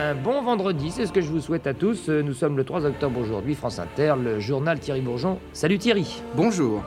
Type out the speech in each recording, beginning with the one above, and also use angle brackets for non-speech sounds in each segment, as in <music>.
Un bon vendredi, c'est ce que je vous souhaite à tous. Nous sommes le 3 octobre aujourd'hui, France Inter, le journal Thierry Bourgeon. Salut Thierry. Bonjour.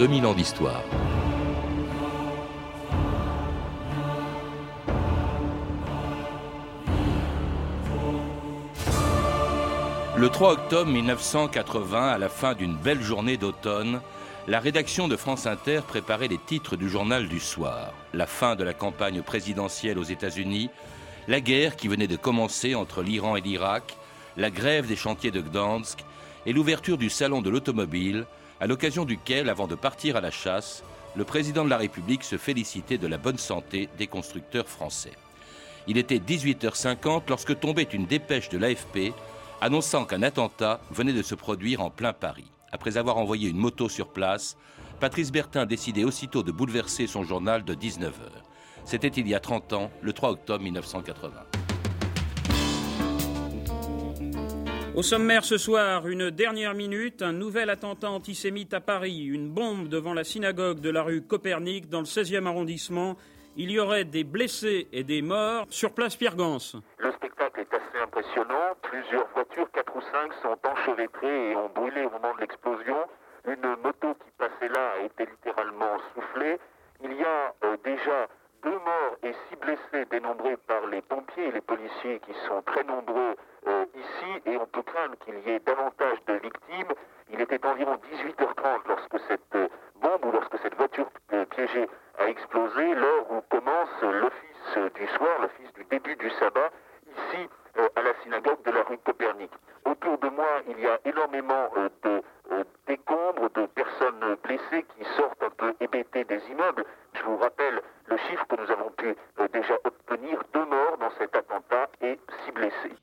2000 ans d'histoire. Le 3 octobre 1980, à la fin d'une belle journée d'automne, la rédaction de France Inter préparait les titres du journal du soir. La fin de la campagne présidentielle aux États-Unis, la guerre qui venait de commencer entre l'Iran et l'Irak, la grève des chantiers de Gdansk et l'ouverture du salon de l'automobile à l'occasion duquel, avant de partir à la chasse, le président de la République se félicitait de la bonne santé des constructeurs français. Il était 18h50 lorsque tombait une dépêche de l'AFP annonçant qu'un attentat venait de se produire en plein Paris. Après avoir envoyé une moto sur place, Patrice Bertin décidait aussitôt de bouleverser son journal de 19h. C'était il y a 30 ans, le 3 octobre 1980. Au sommaire ce soir, une dernière minute, un nouvel attentat antisémite à Paris, une bombe devant la synagogue de la rue Copernic dans le 16e arrondissement. Il y aurait des blessés et des morts sur place Pierre. Le spectacle est assez impressionnant. Plusieurs voitures, 4 ou 5, sont enchevêtrées et ont brûlé au moment de l'explosion. Une moto qui passait là a été littéralement soufflée. Il y a euh, déjà deux morts et six blessés dénombrés par les pompiers et les policiers qui sont très nombreux euh, ici et on peut craindre qu'il y ait davantage de victimes. Il était environ 18h30 lorsque cette euh, bombe ou lorsque cette voiture euh, piégée a explosé, l'heure où commence l'office du soir, l'office du début du sabbat, ici à la synagogue de la rue Copernic. Autour de moi, il y a énormément de décombres, de personnes blessées qui sortent un peu hébétées des immeubles. Je vous rappelle le chiffre que nous avons pu déjà obtenir, deux morts dans cet attentat et six blessés.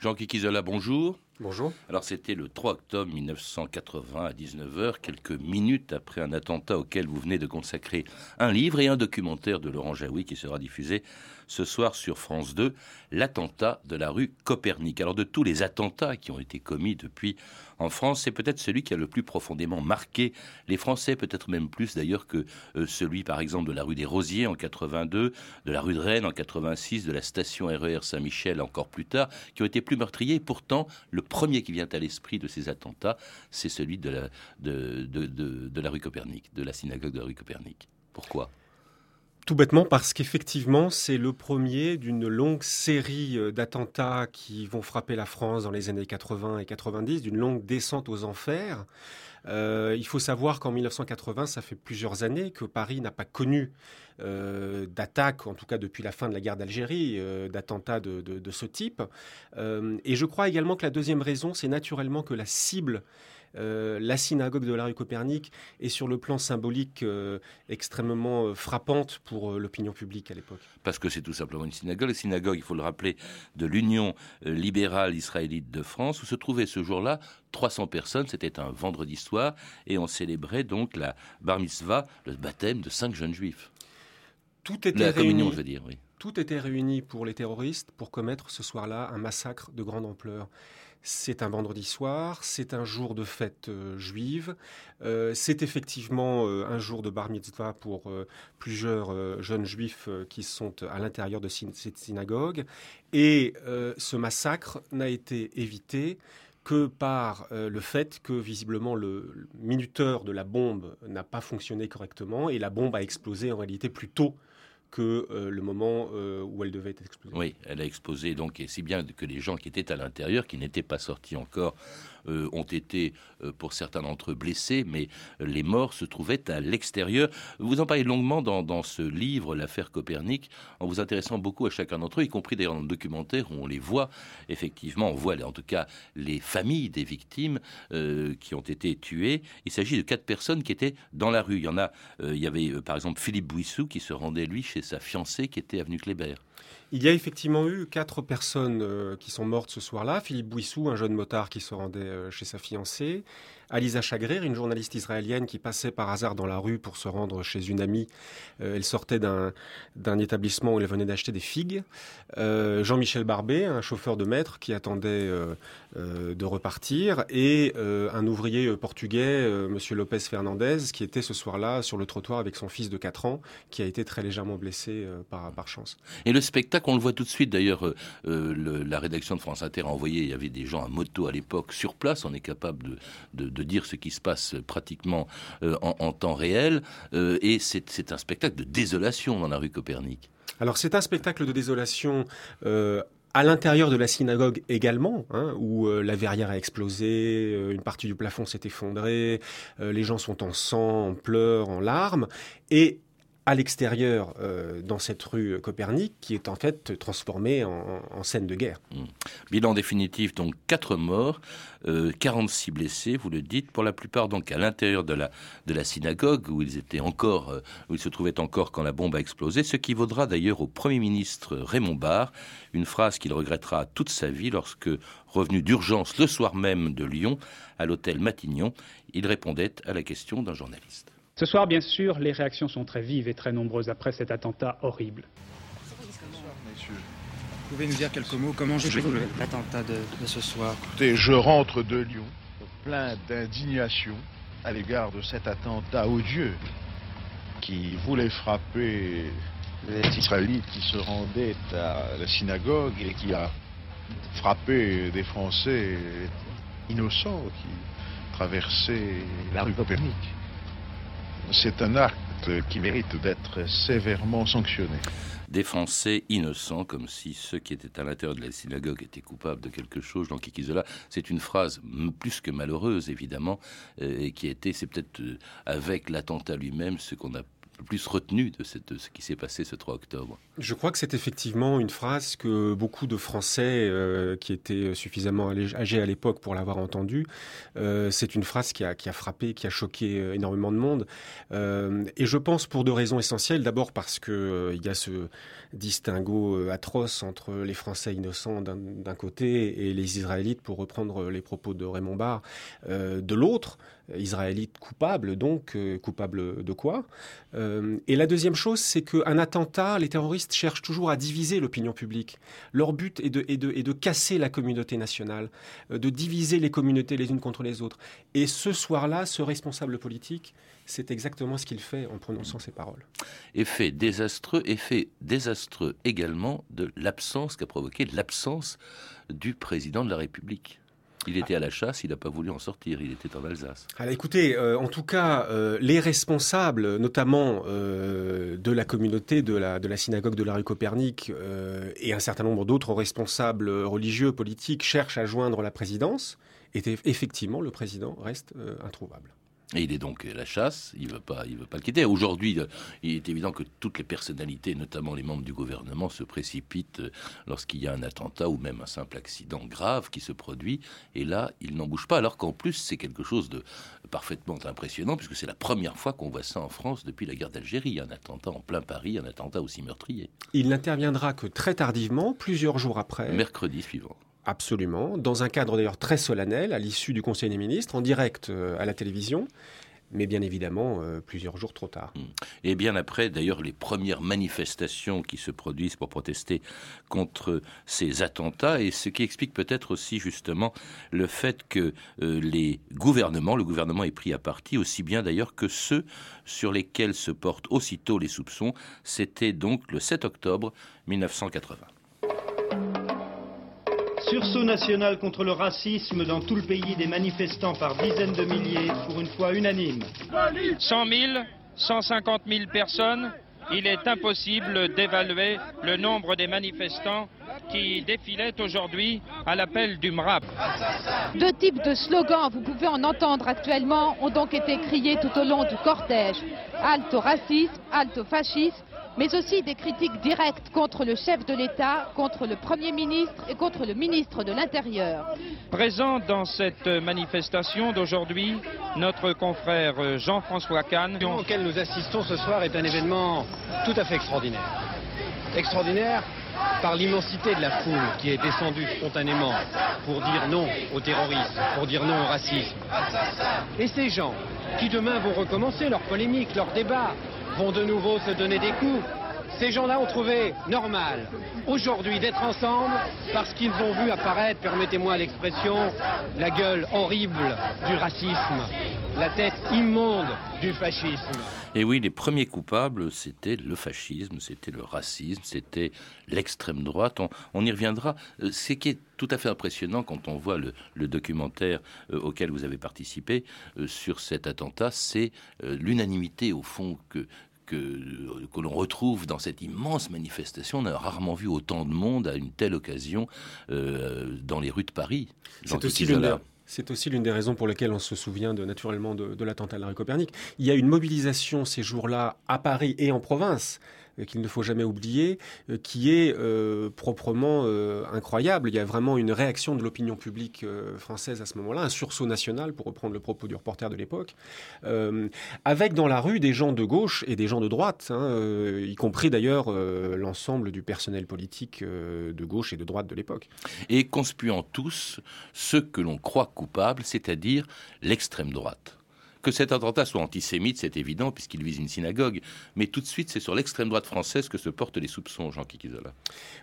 Jean Kikizola, bonjour. Bonjour. Alors c'était le 3 octobre 1980 à 19h, quelques minutes après un attentat auquel vous venez de consacrer un livre et un documentaire de Laurent Jaoui qui sera diffusé ce soir sur France 2, l'attentat de la rue Copernic. Alors de tous les attentats qui ont été commis depuis en France, c'est peut-être celui qui a le plus profondément marqué les Français, peut-être même plus d'ailleurs que euh, celui par exemple de la rue des Rosiers en 82, de la rue de Rennes en 86, de la station RER e Saint-Michel encore plus tard, qui ont été plus meurtriers. pourtant, le premier qui vient à l'esprit de ces attentats, c'est celui de la, de, de la rue Copernic, de la synagogue de la rue Copernic. Pourquoi? Tout bêtement parce qu'effectivement, c'est le premier d'une longue série euh, d'attentats qui vont frapper la France dans les années 80 et 90, d'une longue descente aux enfers. Euh, il faut savoir qu'en 1980, ça fait plusieurs années que Paris n'a pas connu euh, d'attaque, en tout cas depuis la fin de la guerre d'Algérie, d'attentats de, ce type. et je crois également que la deuxième raison, c'est naturellement que la cible euh, la synagogue de la rue Copernic est sur le plan symbolique euh, extrêmement euh, frappante pour l'opinion publique à l'époque. Parce que c'est tout simplement une synagogue. La synagogue, il faut le rappeler, de l'Union libérale israélite de France, où se trouvaient ce jour-là 300 personnes. C'était un vendredi soir et on célébrait donc la bar mitzvah, le baptême de cinq jeunes juifs. Tout était la communion, je veux dire, oui. Tout était réuni pour les terroristes pour commettre ce soir-là un massacre de grande ampleur. C'est un vendredi soir, c'est un jour de fête euh, juive, euh, c'est effectivement euh, un jour de bar mitzvah pour plusieurs jeunes juifs qui sont à l'intérieur de cette synagogue. Et ce massacre n'a été évité que par le fait que visiblement le minuteur de la bombe n'a pas fonctionné correctement et la bombe a explosé en réalité plus tôt euh, le moment euh, où elle devait être explosée. Oui, elle a explosé donc, et si bien que les gens qui étaient à l'intérieur, qui n'étaient pas sortis encore, euh, ont été, euh, pour certains d'entre eux, blessés, mais les morts se trouvaient à l'extérieur. Vous en parlez longuement dans, dans ce livre, L'affaire Copernic, en vous intéressant beaucoup à chacun d'entre eux, y compris d'ailleurs dans le documentaire où on les voit, effectivement, on voit en tout cas les familles des victimes euh, qui ont été tuées. Il s'agit de quatre personnes qui étaient dans la rue. Il y en a, il y avait par exemple Philippe Bouissou qui se rendait lui chez sa fiancée qui était avenue Kléber. Il y a effectivement eu quatre personnes euh, qui sont mortes ce soir-là. Philippe Bouissou, un jeune motard qui se rendait euh, chez sa fiancée. Alisa Chagrir, une journaliste israélienne qui passait par hasard dans la rue pour se rendre chez une amie. Euh, elle sortait d'un établissement où elle venait d'acheter des figues. Jean-Michel Barbet, un chauffeur de maître qui attendait de repartir. Et un ouvrier portugais, Monsieur Lopez Fernandez, qui était ce soir-là sur le trottoir avec son fils de 4 ans, qui a été très légèrement blessé par, par chance. Et le spectacle on le voit tout de suite. D'ailleurs, euh, euh, la rédaction de France Inter a envoyé, il y avait des gens à moto à l'époque sur place. On est capable de, dire ce qui se passe pratiquement euh, en, temps réel. et c'est un spectacle de désolation dans la rue Copernic. Alors c'est un spectacle de désolation à l'intérieur de la synagogue également, hein, où la verrière a explosé, une partie du plafond s'est effondrée, les gens sont en sang, en pleurs, en larmes, et à l'extérieur euh, dans cette rue Copernic qui est en fait transformée en, scène de guerre. Hmm. Bilan définitif, donc 4 morts, 46 euh, blessés, vous le dites, pour la plupart donc à l'intérieur de la, de la synagogue où ils étaient encore, euh, où ils se trouvaient encore quand la bombe a explosé, ce qui vaudra d'ailleurs au Premier ministre Raymond Barre une phrase qu'il regrettera toute sa vie lorsque, revenu d'urgence le soir même de Lyon, à l'hôtel Matignon, il répondait à la question d'un journaliste. Ce soir, bien sûr, les réactions sont très vives et très nombreuses après cet attentat horrible. Vous pouvez nous dire quelques mots Comment j'ai joué l'attentat de, ce soir Je rentre de Lyon, plein d'indignation à l'égard de cet attentat odieux qui voulait frapper les Israélites qui se rendaient à la synagogue et qui a frappé des Français innocents qui traversaient la rue Copernic c'est un acte qui mérite d'être sévèrement sanctionné. Des Français innocents, comme si ceux qui étaient à l'intérieur de la synagogue étaient coupables de quelque chose. Jean Kikizola, c'est une phrase plus que malheureuse, évidemment, euh, et qui a été, c'est peut-être euh, avec l'attentat lui-même, ce qu'on a plus retenu de, ce qui s'est passé ce 3 octobre Je crois que c'est effectivement une phrase que beaucoup de Français euh, qui étaient suffisamment âgés à l'époque pour l'avoir entendue, euh, c'est une phrase qui a, frappé, qui a choqué euh, énormément de monde. et je pense pour deux raisons essentielles. D'abord parce qu'il y a ce distinguo atroce entre les Français innocents d'un côté et les Israélites, pour reprendre les propos de Raymond Barre, de l'autre israélite coupable, donc euh, coupable de quoi euh, Et la deuxième chose, c'est qu'un attentat, les terroristes cherchent toujours à diviser l'opinion publique. Leur but est de, est, de, casser la communauté nationale, euh, de diviser les communautés les unes contre les autres. Et ce soir-là, ce responsable politique, c'est exactement ce qu'il fait en prononçant ces paroles. Effet désastreux, effet désastreux également de l'absence qu'a provoqué l'absence du président de la République. Il était à la chasse, il n'a pas voulu en sortir, il était en Alsace. Alors écoutez, euh, en tout cas, euh, les responsables, notamment euh, de la communauté de la, de la synagogue de la rue Copernic et un certain nombre d'autres responsables religieux, politiques, cherchent à joindre la présidence. Et effectivement, le président reste introuvable. Et il est donc à la chasse, il ne veut, pas, il veut pas le quitter. Aujourd'hui, euh, il est évident que toutes les personnalités, notamment les membres du gouvernement, se précipitent euh, lorsqu'il y a un attentat ou même un simple accident grave qui se produit. Et là, il n'en bouge pas, alors qu'en plus, c'est quelque chose de parfaitement impressionnant, puisque c'est la première fois qu'on voit ça en France depuis la guerre d'Algérie. Un attentat en plein Paris, un attentat aussi meurtrier. Il n'interviendra que très tardivement, plusieurs jours après. Mercredi suivant. Absolument, dans un cadre d'ailleurs très solennel, à l'issue du Conseil des ministres, en direct euh, à la télévision mais bien évidemment euh, plusieurs jours trop tard. Et bien après, d'ailleurs, les premières manifestations qui se produisent pour protester contre ces attentats, et ce qui explique peut-être aussi justement le fait que euh, les gouvernements, le gouvernement est pris à partie, aussi bien d'ailleurs que ceux sur lesquels se portent aussitôt les soupçons, c'était donc le 7 octobre 1980. Sursaut national contre le racisme dans tout le pays, des manifestants par dizaines de milliers, pour une fois unanime. 100 000, 150 000 personnes, il est impossible d'évaluer le nombre des manifestants qui défilaient aujourd'hui à l'appel du MRAP. Deux types de slogans, vous pouvez en entendre actuellement, ont donc été criés tout au long du cortège. Halte au racisme, halte au fascisme, mais aussi des critiques directes contre le chef de l'État, contre le Premier ministre et contre le ministre de l'Intérieur. Présent dans cette manifestation d'aujourd'hui, notre confrère Jean-François Kahn. auquel nous assistons ce soir est un événement tout à fait extraordinaire. Extraordinaire par l'immensité de la foule qui est descendue spontanément pour dire non au terrorisme, pour dire non au racisme. Et ces gens qui demain vont recommencer leur polémique, leur débat, vont de nouveau se donner des coups, ces gens-là ont trouvé normal aujourd'hui d'être ensemble parce qu'ils ont vu apparaître, permettez-moi l'expression, la gueule horrible du racisme, la tête immonde du fascisme. Et oui, les premiers coupables, c'était le fascisme, c'était le racisme, c'était l'extrême droite. On, y reviendra. Euh, ce qui est tout à fait impressionnant quand on voit le, documentaire euh, auquel vous avez participé euh, sur cet attentat, c'est l'unanimité au fond que, que, que l'on retrouve dans cette immense manifestation. On a rarement vu autant de monde à une telle occasion euh, dans les rues de Paris. C'est aussi l'une des... C'est aussi l'une des raisons pour lesquelles on se souvient de, naturellement de, de l'attentat de la rue Copernic. Il y a une mobilisation ces jours-là à Paris et en province qu'il ne faut jamais oublier, euh, qui est euh, proprement incroyable. Il y a vraiment une réaction de l'opinion publique française à ce moment-là, un sursaut national, pour reprendre le propos du reporter de l'époque, avec dans la rue des gens de gauche et des gens de droite, hein, y compris d'ailleurs l'ensemble du personnel politique de gauche et de droite de l'époque. Et conspuant tous ceux que l'on croit coupables, c'est-à-dire l'extrême droite. Que cet attentat soit antisémite, c'est évident, puisqu'il vise une synagogue. Mais tout de suite, c'est sur l'extrême droite française que se portent les soupçons, Jean Kikizola.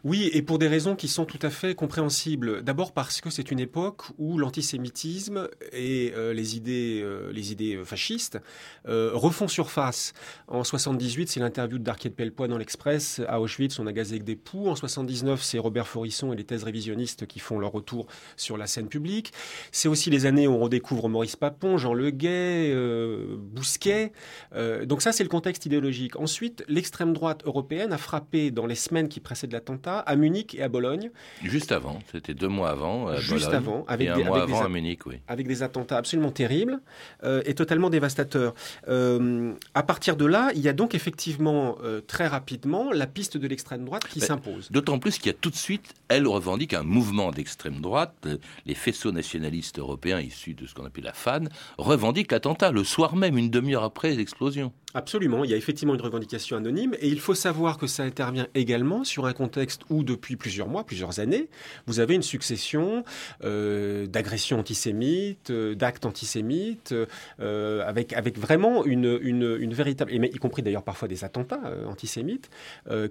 Oui, et pour des raisons qui sont tout à fait compréhensibles. D'abord parce que c'est une époque où l'antisémitisme et euh, les idées, euh, les idées euh, fascistes refont surface. En 78, c'est l'interview de Darquier de Pellepoix dans l'Express. À Auschwitz, on a gazé avec des poux. En 79, c'est Robert Forisson et les thèses révisionnistes qui font leur retour sur la scène publique. C'est aussi les années où on redécouvre Maurice Papon, Jean Leguet, euh, Bousquet. Euh, donc ça, c'est le contexte idéologique. Ensuite, l'extrême droite européenne a frappé dans les semaines qui précèdent l'attentat à Munich et à Bologne. Juste avant, c'était deux mois avant. À Juste avant, avec et des, un mois avant à Munich, oui. Avec des attentats absolument terribles euh, et totalement dévastateurs. à partir de là, il y a donc effectivement très rapidement la piste de l'extrême droite qui ben, s'impose. D'autant plus qu'il y a tout de suite, elle revendique un mouvement d'extrême droite. Les faisceaux nationalistes européens issus de ce qu'on appelle la FAN revendiquent l'attentat le soir même, une demi-heure après l'explosion. Absolument, il y a effectivement une revendication anonyme et il faut savoir que ça intervient également sur un contexte où depuis plusieurs mois, plusieurs années, vous avez une succession euh, d'agressions antisémites, euh, d'actes antisémites, euh, avec, avec vraiment une, une, véritable, y compris d'ailleurs parfois des attentats antisémites,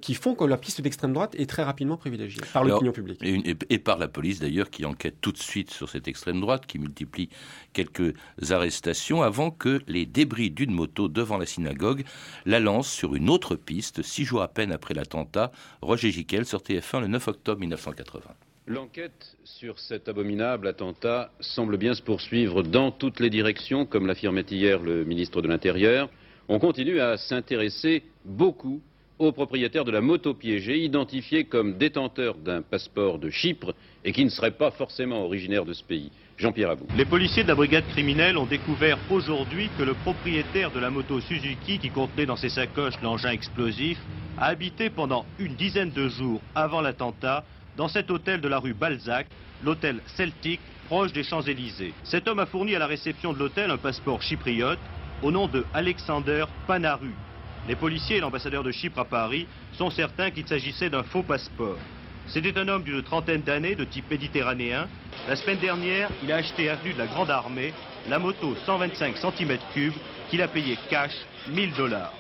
qui font que la piste d'extrême droite est très rapidement privilégiée par l'opinion publique. Et, et, par la police d'ailleurs qui enquête tout de suite sur cette extrême droite, qui multiplie quelques arrestations avant que les débris d'une moto devant la synagogue la lancent sur une autre piste, six jours à peine après l'attentat. Roger Giquel sur TF1 le 9 octobre 1980. L'enquête sur cet abominable attentat semble bien se poursuivre dans toutes les directions, comme l'affirmait hier le ministre de l'Intérieur. On continue à s'intéresser beaucoup aux propriétaires de la moto piégée, identifiés comme détenteurs d'un passeport de Chypre et qui ne seraient pas forcément originaires de ce pays. Les policiers de la brigade criminelle ont découvert aujourd'hui que le propriétaire de la moto Suzuki qui contenait dans ses sacoches l'engin explosif a habité pendant une dizaine de jours avant l'attentat dans cet hôtel de la rue Balzac, l'hôtel Celtic, proche des Champs-Élysées. Cet homme a fourni à la réception de l'hôtel un passeport chypriote au nom de Alexander Panaru. Les policiers et l'ambassadeur de Chypre à Paris sont certains qu'il s'agissait d'un faux passeport. C'était un homme d'une trentaine d'années, de type méditerranéen. La semaine dernière, il a acheté avenue de la Grande Armée la moto 125 cm3 qu'il a payé cash 1000 dollars.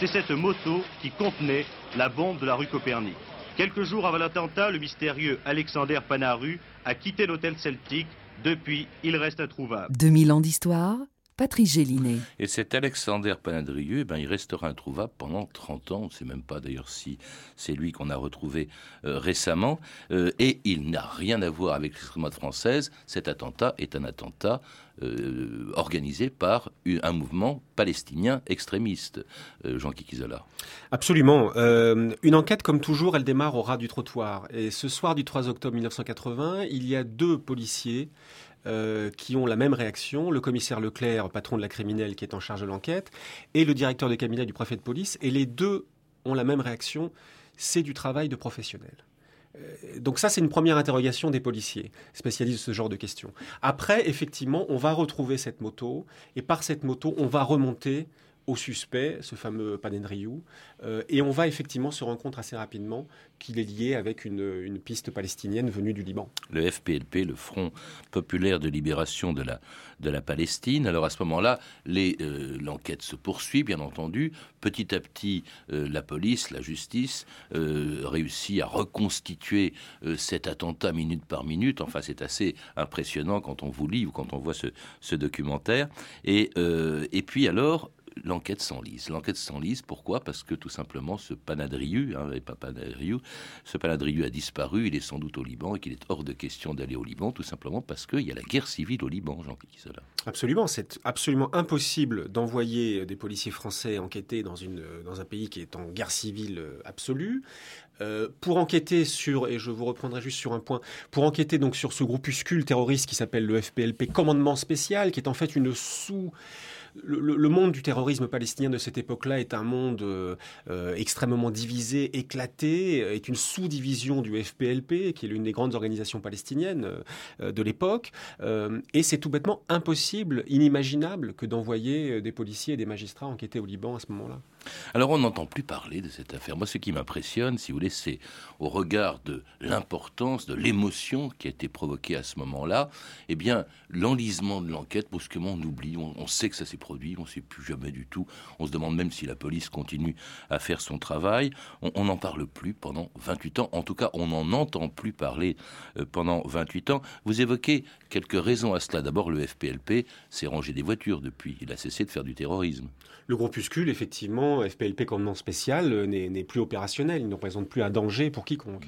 C'est cette moto qui contenait la bombe de la rue Copernic. Quelques jours avant l'attentat, le mystérieux Alexander Panaru a quitté l'hôtel Celtic. Depuis, il reste introuvable. 2000 ans d'histoire Patrice Gélinet. Et cet Alexander Panadrieux, eh ben, il restera introuvable pendant 30 ans. On ne sait même pas d'ailleurs si c'est lui qu'on a retrouvé euh, récemment. Euh, et il n'a rien à voir avec l'extrême droite française. Cet attentat est un attentat euh, organisé par un mouvement palestinien extrémiste, Jean Kikizola. Absolument. une enquête, comme toujours, elle démarre au ras du trottoir. Et ce soir du 3 octobre 1980, il y a deux policiers euh, qui ont la même réaction, le commissaire Leclerc, patron de la criminelle qui est en charge de l'enquête, et le directeur de cabinet du préfet de police, et les deux ont la même réaction, c'est du travail de professionnel. Euh, donc ça, c'est une première interrogation des policiers spécialistes de ce genre de questions. Après, effectivement, on va retrouver cette moto, et par cette moto, on va remonter au suspect, ce fameux Padendriou, euh, et on va effectivement se rendre compte assez rapidement qu'il est lié avec une, piste palestinienne venue du Liban. Le FPLP, le Front populaire de libération de la, de la Palestine. Alors à ce moment-là, euh, l'enquête se poursuit, bien entendu. Petit à petit, euh, la police, la justice réussit à reconstituer cet attentat minute par minute. Enfin, c'est assez impressionnant quand on vous lit ou quand on voit ce, ce documentaire. Et, et puis alors, l'enquête s'enlise. L'enquête s'enlise, pourquoi? Parce que tout simplement ce Panadriu, hein, pas Panadriu, ce Panadriu a disparu, il est sans doute au Liban et qu'il est hors de question d'aller au Liban, tout simplement parce qu'il y a la guerre civile au Liban, cela. Absolument, c'est absolument impossible d'envoyer des policiers français enquêter dans, une, dans un pays qui est en guerre civile euh, absolue. Euh, pour enquêter sur, et je vous reprendrai juste sur un point, pour enquêter donc sur ce groupuscule terroriste qui s'appelle le FPLP, commandement spécial, qui est en fait une sous le, monde du terrorisme palestinien de cette époque-là est un monde euh, euh, extrêmement divisé, éclaté, est une sous-division du FPLP, qui est l'une des grandes organisations palestiniennes euh, de l'époque. et c'est tout bêtement impossible, inimaginable que d'envoyer des policiers et des magistrats enquêter au Liban à ce moment-là. Alors on n'entend plus parler de cette affaire. Moi, ce qui m'impressionne, si vous voulez, c'est au regard de l'importance, de l'émotion qui a été provoquée à ce moment-là, eh bien, l'enlisement de l'enquête, brusquement, on oublie, on, sait que ça s'est produit, on ne sait plus jamais du tout. On se demande même si la police continue à faire son travail. On n'en parle plus pendant 28 ans. En tout cas, on n'en entend plus parler euh, pendant 28 ans. Vous évoquez quelques raisons à cela. D'abord, le FPLP s'est rangé des voitures depuis. Il a cessé de faire du terrorisme. Le groupuscule, effectivement, FPLP commandement spécial, euh, n'est plus opérationnel. Il ne représente plus un danger pour quiconque.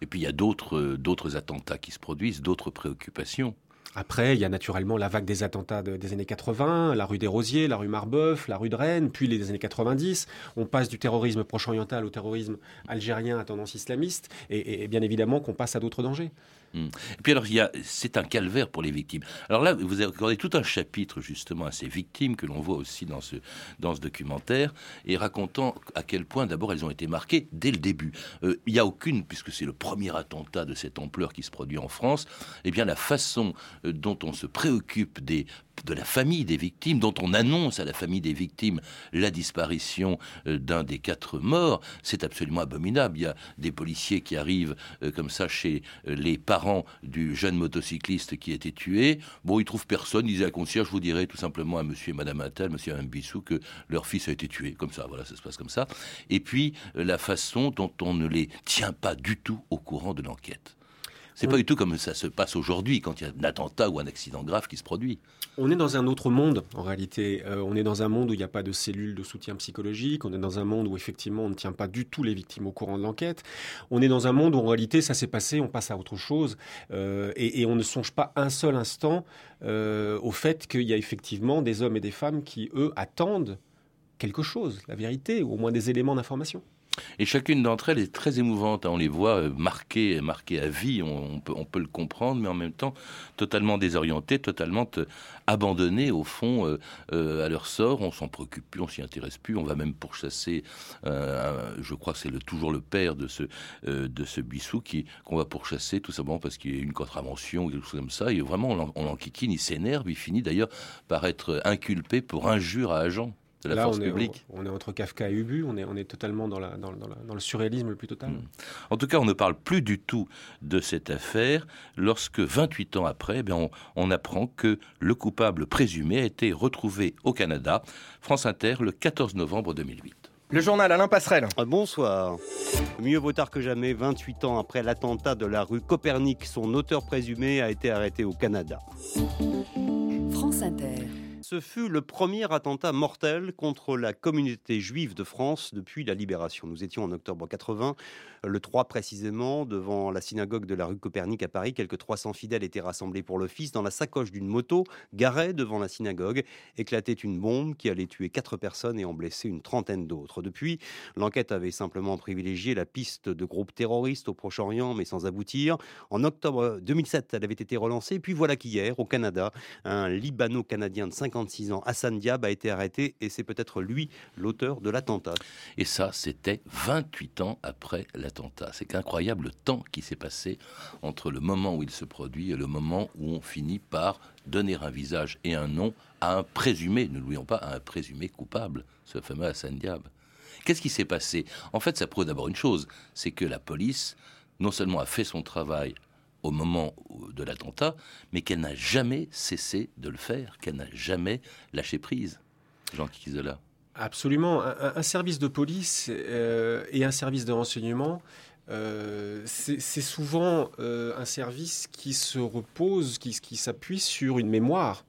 Et puis il y a d'autres euh, attentats qui se produisent, d'autres préoccupations. Après, il y a naturellement la vague des attentats des années 80, la rue des Rosiers, la rue Marbeuf, la rue de Rennes, puis les années 90. On passe du terrorisme proche-oriental au terrorisme algérien à tendance islamiste, et bien évidemment qu'on passe à d'autres dangers. Hmm. Et puis alors, c'est un calvaire pour les victimes. Alors là, vous avez accordé tout un chapitre justement à ces victimes que l'on voit aussi dans ce, dans ce documentaire, et racontant à quel point d'abord elles ont été marquées dès le début. Euh, il n'y a aucune, puisque c'est le premier attentat de cette ampleur qui se produit en France, eh bien la façon euh, dont on se préoccupe des de la famille des victimes, dont on annonce à la famille des victimes la disparition euh, d'un des quatre morts, c'est absolument abominable. Il y a des policiers qui arrivent euh, comme ça chez euh, les parents du jeune motocycliste qui a été tué. Bon, ils trouvent personne, ils disent à la concierge, je vous dirai tout simplement à monsieur et madame Attal, monsieur et madame que leur fils a été tué. Comme ça, voilà, ça se passe comme ça. Et puis, la façon dont on ne les tient pas du tout au courant de l'enquête. C'est pas du tout comme ça se passe aujourd'hui quand il y a un attentat ou un accident grave qui se produit. On est dans un autre monde en réalité. Euh, on est dans un monde où il n'y a pas de cellules de soutien psychologique. On est dans un monde où effectivement on ne tient pas du tout les victimes au courant de l'enquête. On est dans un monde où en réalité ça s'est passé, on passe à autre chose euh, et, on ne songe pas un seul instant euh, au fait qu'il y a effectivement des hommes et des femmes qui eux attendent quelque chose, la vérité ou au moins des éléments d'information. Et chacune d'entre elles est très émouvante. Hein. On les voit euh, marquées, marquées à vie, on, peut, on, peut, le comprendre, mais en même temps totalement désorientées, totalement euh, abandonnées au fond euh, à leur sort. On s'en préoccupe plus, on s'y intéresse plus. On va même pourchasser, je crois que c'est toujours le père de ce, de ce Bissou qu'on va pourchasser tout simplement parce qu'il y a une contravention ou quelque chose comme ça. Et vraiment, on l'enquiquine, il s'énerve, il finit d'ailleurs par être inculpé pour injure à agent de la Là, force on est, publique. On, est entre Kafka et Ubu, on est, on est totalement dans, la, dans, dans, le surréalisme le plus total. Hmm. En tout cas, on ne parle plus du tout de cette affaire lorsque, 28 ans après, eh on, on, apprend que le coupable présumé a été retrouvé au Canada. France Inter, le 14 novembre 2008. Le journal Alain Passerelle. Ah, bonsoir. Mieux vaut tard que jamais, 28 ans après l'attentat de la rue Copernic, son auteur présumé a été arrêté au Canada. France Inter ce fut le premier attentat mortel contre la communauté juive de France depuis la libération. Nous étions en octobre 80, le 3 précisément, devant la synagogue de la rue Copernic à Paris. Quelques 300 fidèles étaient rassemblés pour l'office. Dans la sacoche d'une moto, garée devant la synagogue, éclatait une bombe qui allait tuer quatre personnes et en blesser une trentaine d'autres. Depuis, l'enquête avait simplement privilégié la piste de groupes terroristes au Proche-Orient, mais sans aboutir. En octobre 2007, elle avait été relancée. Puis voilà qu'hier, au Canada, un Libano-Canadien de 50 56 ans, Hassan Diab, a été arrêté et c'est peut-être lui l'auteur de l'attentat. Et ça, c'était 28 ans après la l'attentat. C'est incroyable le temps qui s'est passé entre le moment où il se produit et le moment où on finit par donner un visage et un nom à un présumé, ne l'oublions pas, à un présumé coupable, ce fameux Hassan Diab. Qu'est-ce qui s'est passé? En fait, ça prouve d'abord une chose, c'est que la police non seulement a fait son travail au moment de l'attentat, mais qu'elle n'a jamais cessé de le faire, qu'elle n'a jamais lâché prise. Jean Kizola. Absolument. Un, service de police euh, et un service de renseignement, euh, c'est souvent euh, un service qui se repose, qui, qui s'appuie sur une mémoire.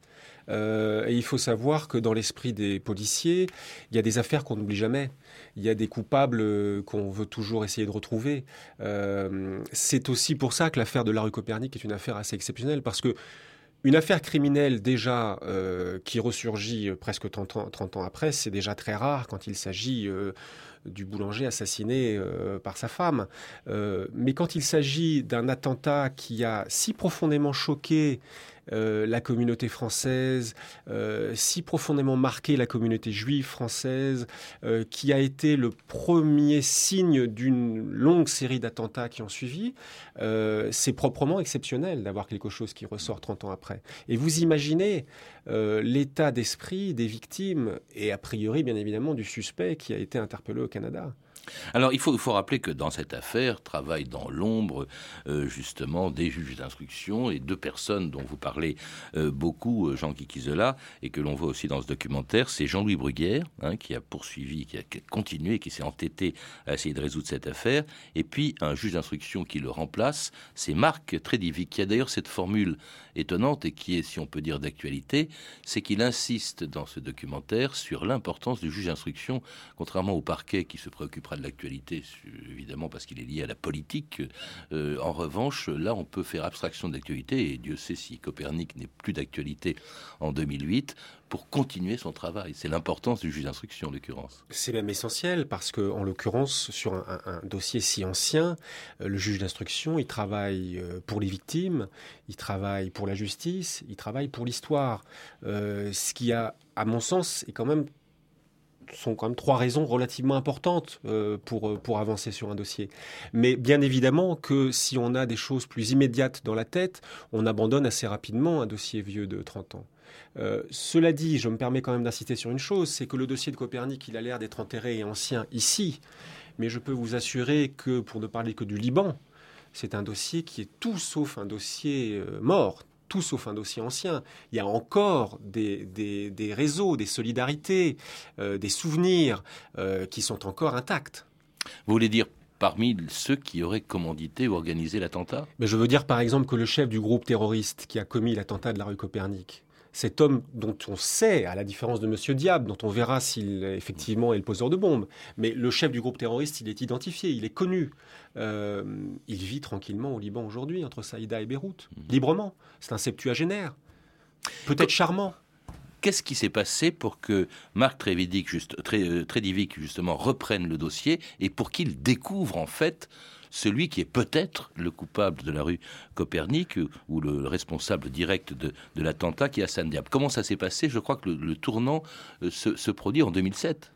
et il faut savoir que dans l'esprit des policiers, il y a des affaires qu'on n'oublie jamais. Il y a des coupables qu'on veut toujours essayer de retrouver. c'est aussi pour ça que l'affaire de la rue Copernic est une affaire assez exceptionnelle, parce que une affaire criminelle déjà euh, qui ressurgit presque 30 ans, après, c'est déjà très rare quand il s'agit euh, du boulanger assassiné euh, par sa femme. mais quand il s'agit d'un attentat qui a si profondément choqué euh, la communauté française, euh, si profondément marqué la communauté juive française, euh, qui a été le premier signe d'une longue série d'attentats qui ont suivi, c'est proprement exceptionnel d'avoir quelque chose qui ressort 30 ans après. Et vous imaginez l'état d'esprit des victimes et a priori bien évidemment du suspect qui a été interpellé au Canada. Alors il faut, faut rappeler que dans cette affaire travaillent dans l'ombre euh, justement des juges d'instruction et deux personnes dont vous parlez euh, beaucoup, euh, Jean Kikizela, et que l'on voit aussi dans ce documentaire, c'est Jean-Louis Bruguière, hein, qui a poursuivi, qui a, continué, qui s'est entêté à essayer de résoudre cette affaire, et puis un juge d'instruction qui le remplace, c'est Marc Trédivic, qui a d'ailleurs cette formule étonnante et qui est, si on peut dire, d'actualité, c'est qu'il insiste dans ce documentaire sur l'importance du juge d'instruction, contrairement au parquet qui se préoccupera de l'actualité, évidemment parce qu'il est lié à la politique. Euh, en revanche, là, on peut faire abstraction de l'actualité, et Dieu sait si Copernic n'est plus d'actualité en 2008 pour continuer son travail. C'est l'importance du juge d'instruction, en l'occurrence. C'est même essentiel parce que, en l'occurrence, sur un, dossier si ancien, euh, le juge d'instruction, il travaille euh, pour les victimes, il travaille pour la justice, il travaille pour l'histoire. Ce qui a, à mon sens, est quand même sont quand même trois raisons relativement importantes pour, pour avancer sur un dossier. Mais bien évidemment que si on a des choses plus immédiates dans la tête, on abandonne assez rapidement un dossier vieux de 30 ans. Euh, cela dit, je me permets quand même d'insister sur une chose, c'est que le dossier de Copernic, il a l'air d'être enterré et ancien ici, mais je peux vous assurer que, pour ne parler que du Liban, c'est un dossier qui est tout sauf un dossier euh, mort, tout sauf un dossier ancien. Il y a encore des, réseaux, des solidarités, euh, des souvenirs qui sont encore intacts. Vous voulez dire parmi ceux qui auraient commandité ou organisé l'attentat? Mais Je veux dire par exemple que le chef du groupe terroriste qui a commis l'attentat de la rue Copernic, cet homme dont on sait, à la différence de Monsieur Diab, dont on verra s'il effectivement est le poseur de bombes, mais le chef du groupe terroriste, il est identifié, il est connu. Euh, il vit tranquillement au Liban aujourd'hui, entre Saïda et Beyrouth, mhm. librement. C'est un septuagénaire, peut-être charmant. Qu'est-ce qui s'est passé pour que Marc Trévidic, juste, euh, justement, reprenne le dossier et pour qu'il découvre en fait celui qui est peut-être le coupable de la rue Copernic ou le responsable direct de, l'attentat qui est Hassan Diab. Comment ça s'est passé? Je crois que le, tournant euh, se, produit en 2007.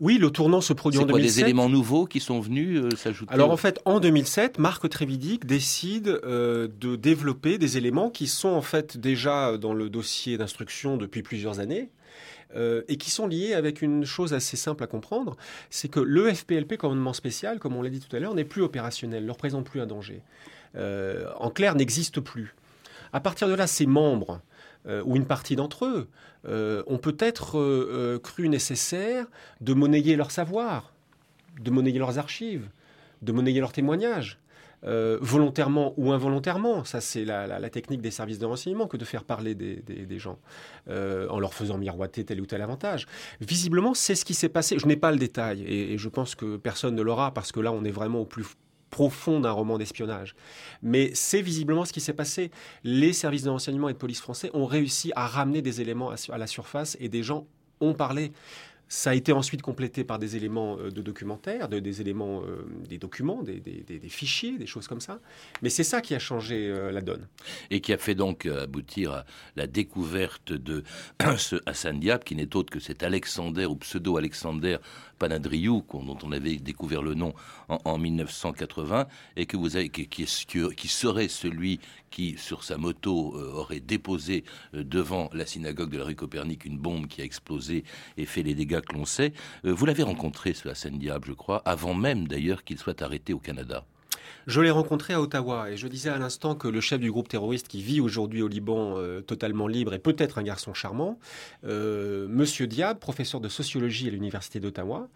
Oui, le tournant se produit en 2007. des éléments nouveaux qui sont venus euh, s'ajouter Alors en fait, en 2007, Marc Trévidic décide euh, de développer des éléments qui sont en fait déjà dans le dossier d'instruction depuis plusieurs années, euh, et qui sont liés avec une chose assez simple à comprendre, c'est que le FPLP, commandement spécial, comme on l'a dit tout à l'heure, n'est plus opérationnel, ne représente plus un danger. Euh, en clair, n'existe plus. À partir de là, ses membres, euh, ou une partie d'entre eux, ont peut-être cru nécessaire de monnayer leur savoir, de monnayer leurs archives, de monnayer leurs témoignages. Euh, volontairement ou involontairement. Ça, c'est la, technique des services de renseignement que de faire parler des, gens euh, en leur faisant miroiter tel ou tel avantage. Visiblement, c'est ce qui s'est passé. Je n'ai pas le détail et, je pense que personne ne l'aura parce que là, on est vraiment au plus profond d'un roman d'espionnage. Mais c'est visiblement ce qui s'est passé. Les services de renseignement et de police français ont réussi à ramener des éléments à la surface et des gens ont parlé Ça a été ensuite complété par des éléments euh, de documentaire, des éléments, des documents, des, fichiers, des choses comme ça. Mais c'est ça qui a changé la donne. Et qui a fait donc aboutir à la découverte de <clears throat> ce Hassan Diab, qui n'est autre que cet Alexander ou pseudo-Alexander Panadriou, dont on avait découvert le nom en, 1980, et que vous avez, qui, serait celui qui, sur sa moto, euh, aurait déposé euh, devant la synagogue de la rue Copernic une bombe qui a explosé et fait les dégâts l'on sait. Euh, vous l'avez rencontré, ce Hassan Diab, je crois, avant même d'ailleurs qu'il soit arrêté au Canada. Je l'ai rencontré à Ottawa et je disais à l'instant que le chef du groupe terroriste qui vit aujourd'hui au Liban totalement libre est peut-être un garçon charmant. Monsieur Diab, professeur de sociologie à l'université d'Ottawa,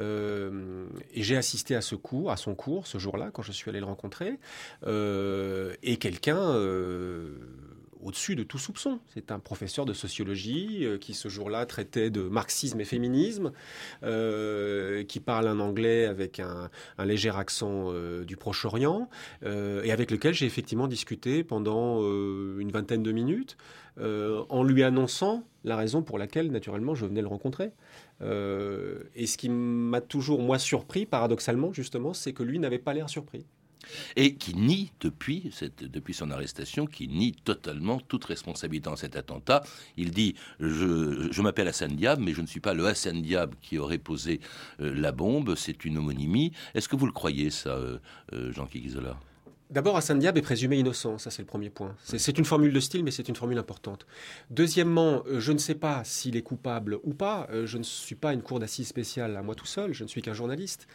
euh, et j'ai assisté à ce cours, à son cours, ce jour-là, quand je suis allé le rencontrer. Euh, et quelqu'un euh, au-dessus de tout soupçon. C'est un professeur de sociologie qui ce jour-là traitait de marxisme et féminisme, qui parle un anglais avec un, léger accent du Proche-Orient, et avec lequel j'ai effectivement discuté pendant une vingtaine de minutes, en lui annonçant la raison pour laquelle, naturellement, je venais le rencontrer. Euh, et ce qui m'a toujours, moi, surpris, paradoxalement, justement, c'est que lui n'avait pas l'air surpris. Et qui nie, depuis, depuis son arrestation, qui nie totalement toute responsabilité dans cet attentat. Il dit Je, m'appelle Hassan Diab, mais je ne suis pas le Hassan Diab qui aurait posé euh, la bombe, c'est une homonymie. Est-ce que vous le croyez, ça, euh, Jean Kikizola D'abord, Hassan Diab est présumé innocent, ça c'est le premier point. C'est une formule de style, mais c'est une formule importante. Deuxièmement, euh, je ne sais pas s'il est coupable ou pas. Euh, je ne suis pas une cour d'assises spéciale à moi tout seul, je ne suis qu'un journaliste.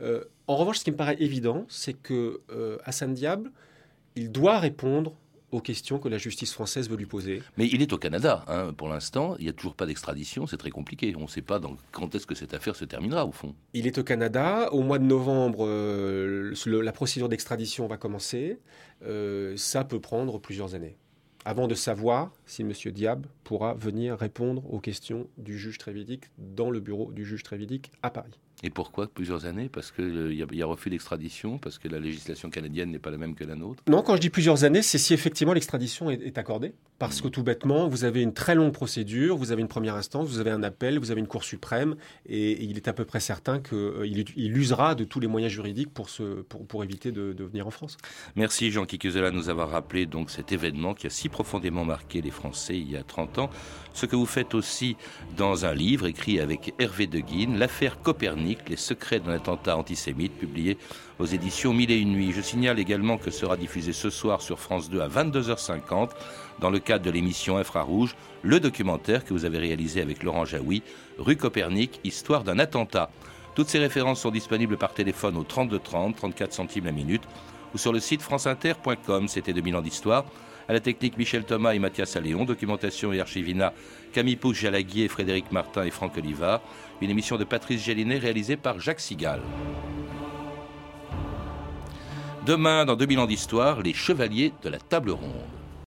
Euh, en revanche, ce qui me paraît évident, c'est que Hassan Diab, il doit répondre aux questions que la justice française veut lui poser. Mais il est au Canada hein, pour l'instant. Il n'y a toujours pas d'extradition. C'est très compliqué. On ne sait pas quand est-ce que cette affaire se terminera au fond. Il est au Canada. Au mois de novembre, euh, la procédure d'extradition va commencer. Euh, ça peut prendre plusieurs années avant de savoir si M. Diab pourra venir répondre aux questions du juge Trévidic dans le bureau du juge Trévidic à Paris. Et pourquoi plusieurs années? Parce qu'il euh, y, a refus d'extradition Parce que la législation canadienne n'est pas la même que la nôtre? Non, quand je dis plusieurs années, c'est si effectivement l'extradition est, accordée. Parce que tout bêtement, vous avez une très longue procédure, vous avez une première instance, vous avez un appel, vous avez une Cour suprême, et, il est à peu près certain qu'il euh, il usera de tous les moyens juridiques pour, se, pour, pour éviter de, de, venir en France. Merci Jean Kikuzela de nous avoir rappelé donc cet événement qui a si profondément marqué les Français il y a 30 ans. Ce que vous faites aussi dans un livre écrit avec Hervé Deguine, L'affaire Copernic, les secrets d'un attentat antisémite, publié aux éditions Mille et une nuits. Je signale également que sera diffusé ce soir sur France 2 à 22h50 dans le cadre de l'émission Infrarouge, le documentaire que vous avez réalisé avec Laurent Jaoui, Rue Copernic, Histoire d'un attentat. Toutes ces références sont disponibles par téléphone au 32 30, 34 centimes la minute, ou sur le site franceinter.com. C'était 2000 ans d'histoire. À la technique, Michel Thomas et Mathias Alléon. Documentation et archivina, Camille Pouche, Jalaguier, Frédéric Martin et Franck Oliva. Une émission de Patrice Gélinet réalisée par Jacques Sigal. Demain, dans 2000 ans d'histoire, les chevaliers de la table ronde.